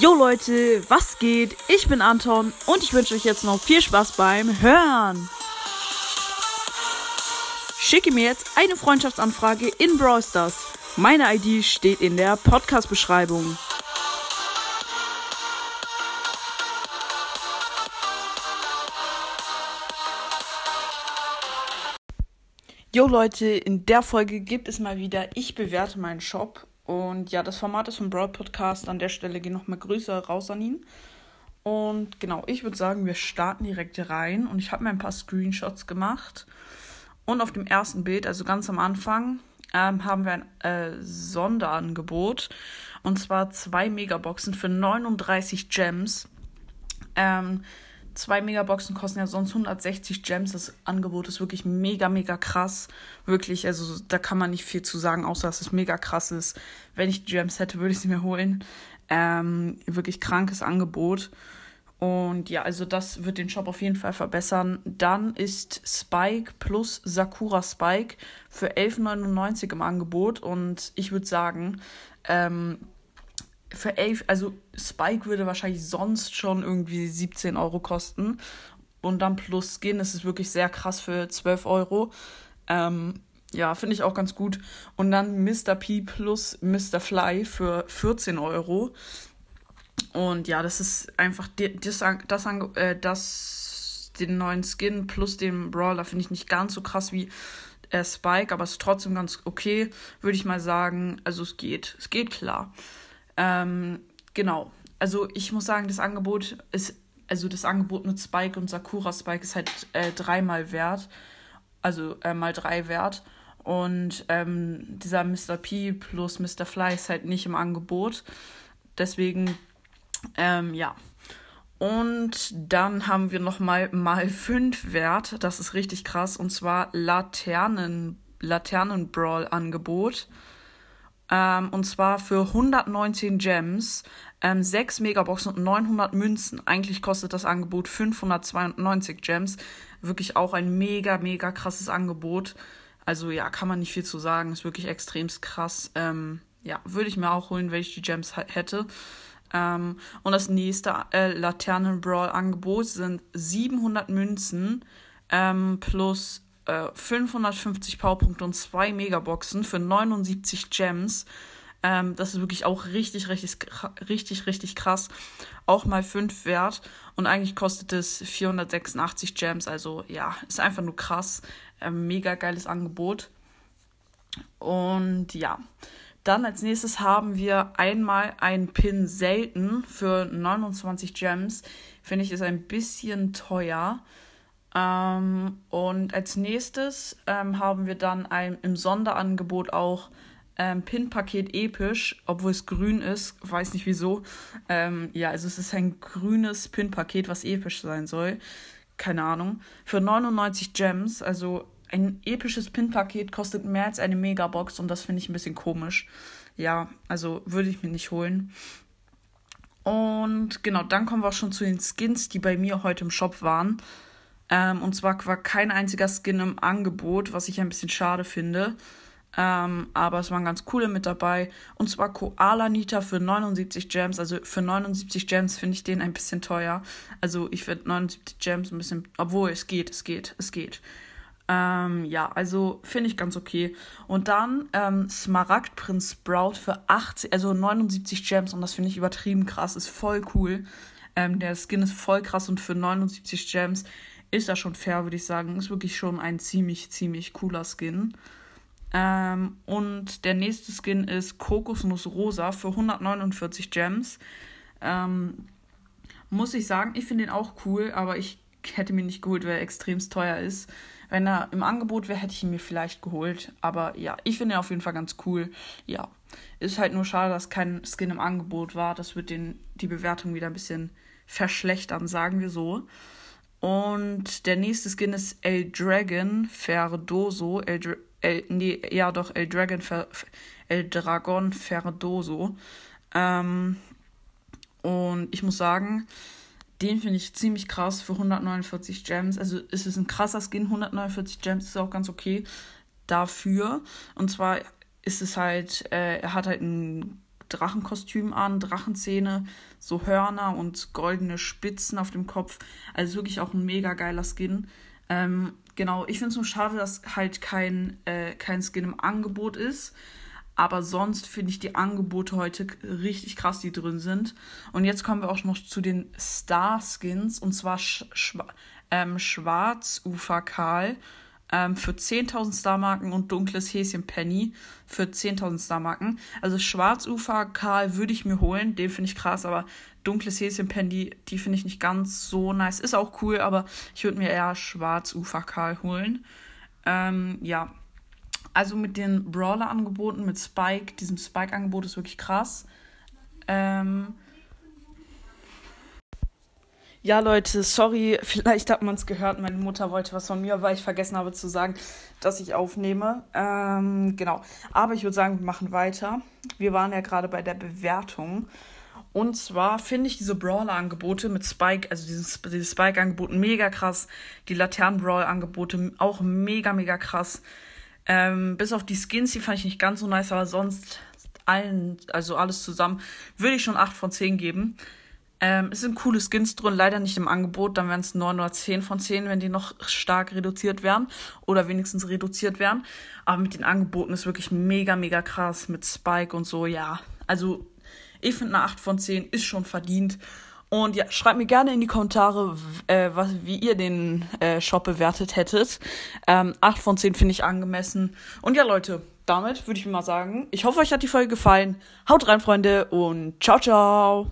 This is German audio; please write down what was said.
Jo Leute, was geht? Ich bin Anton und ich wünsche euch jetzt noch viel Spaß beim Hören. Schicke mir jetzt eine Freundschaftsanfrage in Brawl Stars. Meine ID steht in der Podcast-Beschreibung. Jo Leute, in der Folge gibt es mal wieder Ich bewerte meinen Shop. Und ja, das Format ist vom Broad Podcast. An der Stelle gehen nochmal Grüße raus an ihn. Und genau, ich würde sagen, wir starten direkt rein. Und ich habe mir ein paar Screenshots gemacht. Und auf dem ersten Bild, also ganz am Anfang, ähm, haben wir ein äh, Sonderangebot. Und zwar zwei Megaboxen für 39 Gems. Ähm, zwei Megaboxen kosten ja sonst 160 Gems. Das Angebot ist wirklich mega, mega krass. Wirklich, also da kann man nicht viel zu sagen, außer dass es mega krass ist. Wenn ich Gems hätte, würde ich sie mir holen. Ähm, wirklich krankes Angebot. Und ja, also das wird den Shop auf jeden Fall verbessern. Dann ist Spike plus Sakura Spike für 11,99 im Angebot. Und ich würde sagen, ähm, für 11, also Spike würde wahrscheinlich sonst schon irgendwie 17 Euro kosten. Und dann plus Skin ist es wirklich sehr krass für 12 Euro. Ähm, ja, finde ich auch ganz gut. Und dann Mr. P plus Mr. Fly für 14 Euro. Und ja, das ist einfach das, das, äh, das den neuen Skin plus den Brawler finde ich nicht ganz so krass wie äh, Spike, aber es ist trotzdem ganz okay, würde ich mal sagen. Also es geht, es geht klar. Ähm, genau. Also ich muss sagen, das Angebot ist, also das Angebot mit Spike und Sakura Spike ist halt äh, dreimal wert. Also äh, mal drei wert. Und ähm, dieser Mr. P plus Mr. Fly ist halt nicht im Angebot. Deswegen, ähm, ja. Und dann haben wir nochmal mal 5 Wert. Das ist richtig krass. Und zwar Laternen, Laternen-Brawl-Angebot. Ähm, und zwar für 119 Gems, ähm, 6 Megaboxen und 900 Münzen. Eigentlich kostet das Angebot 592 Gems. Wirklich auch ein mega, mega krasses Angebot. Also ja, kann man nicht viel zu sagen. Ist wirklich extremst krass. Ähm, ja, würde ich mir auch holen, wenn ich die Gems hätte. Ähm, und das nächste äh, Laternen-Brawl-Angebot sind 700 Münzen ähm, plus 550 äh, Powerpunkte und 2 Megaboxen für 79 Gems. Ähm, das ist wirklich auch richtig, richtig, richtig, richtig krass. Auch mal 5 wert. Und eigentlich kostet es 486 Gems. Also ja, ist einfach nur krass. Ähm, mega geiles Angebot. Und ja. Dann als nächstes haben wir einmal ein Pin selten für 29 Gems. Finde ich ist ein bisschen teuer. Ähm, und als nächstes ähm, haben wir dann ein, im Sonderangebot auch ähm, Pin-Paket episch, obwohl es grün ist, weiß nicht wieso. Ähm, ja, also es ist ein grünes Pin-Paket, was episch sein soll. Keine Ahnung. Für 99 Gems, also ein episches Pin-Paket kostet mehr als eine Megabox und das finde ich ein bisschen komisch. Ja, also würde ich mir nicht holen. Und genau, dann kommen wir auch schon zu den Skins, die bei mir heute im Shop waren. Ähm, und zwar war kein einziger Skin im Angebot, was ich ein bisschen schade finde. Ähm, aber es waren ganz coole mit dabei. Und zwar Koala Nita für 79 Gems. Also für 79 Gems finde ich den ein bisschen teuer. Also ich finde 79 Gems ein bisschen. Obwohl, es geht, es geht, es geht. Ähm, ja, also finde ich ganz okay. Und dann ähm, Smaragd Prinz Sprout für 80, also 79 Gems. Und das finde ich übertrieben krass. Ist voll cool. Ähm, der Skin ist voll krass und für 79 Gems ist das schon fair, würde ich sagen. Ist wirklich schon ein ziemlich, ziemlich cooler Skin. Ähm, und der nächste Skin ist Kokosnuss Rosa für 149 Gems. Ähm, muss ich sagen, ich finde den auch cool, aber ich hätte mir nicht geholt, weil er extremst teuer ist. Wenn er im Angebot wäre, hätte ich ihn mir vielleicht geholt. Aber ja, ich finde ihn auf jeden Fall ganz cool. Ja, ist halt nur schade, dass kein Skin im Angebot war. Das wird den, die Bewertung wieder ein bisschen verschlechtern, sagen wir so. Und der nächste Skin ist El Dragon Ferdoso. El, Dra El, nee, ja doch, El Dragon, Fer El Dragon Ferdoso. Ähm, und ich muss sagen, den finde ich ziemlich krass für 149 Gems. Also es ist ein krasser Skin, 149 Gems ist auch ganz okay dafür. Und zwar ist es halt, äh, er hat halt einen Drachenkostüm an, Drachenzähne, so Hörner und goldene Spitzen auf dem Kopf. Also wirklich auch ein mega geiler Skin. Ähm, genau, ich finde es nur schade, dass halt kein, äh, kein Skin im Angebot ist. Aber sonst finde ich die Angebote heute richtig krass, die drin sind. Und jetzt kommen wir auch noch zu den Star-Skins. Und zwar Sch Sch ähm, Schwarzufer-Karl ähm, für 10.000 Star-Marken und dunkles Häschen Penny für 10.000 Star-Marken. Also Schwarzufer Karl würde ich mir holen, den finde ich krass, aber dunkles Häschen Penny, die finde ich nicht ganz so nice. Ist auch cool, aber ich würde mir eher Schwarzufer Karl holen. Ähm, ja, also mit den Brawler-Angeboten, mit Spike, diesem Spike-Angebot ist wirklich krass. Ähm, ja, Leute, sorry, vielleicht hat man es gehört. Meine Mutter wollte was von mir, weil ich vergessen habe zu sagen, dass ich aufnehme. Ähm, genau. Aber ich würde sagen, wir machen weiter. Wir waren ja gerade bei der Bewertung. Und zwar finde ich diese Brawler-Angebote mit Spike, also dieses, dieses Spike-Angebot mega krass. Die Laternen-Brawl-Angebote auch mega, mega krass. Ähm, bis auf die Skins, die fand ich nicht ganz so nice, aber sonst allen, also alles zusammen, würde ich schon 8 von 10 geben. Ähm, es sind coole Skins drin, leider nicht im Angebot. Dann wären es 9 oder 10 von 10, wenn die noch stark reduziert wären. Oder wenigstens reduziert wären. Aber mit den Angeboten ist wirklich mega, mega krass. Mit Spike und so, ja. Also, ich finde eine 8 von 10 ist schon verdient. Und ja, schreibt mir gerne in die Kommentare, äh, was, wie ihr den äh, Shop bewertet hättet. Ähm, 8 von 10 finde ich angemessen. Und ja, Leute, damit würde ich mal sagen, ich hoffe, euch hat die Folge gefallen. Haut rein, Freunde, und ciao, ciao.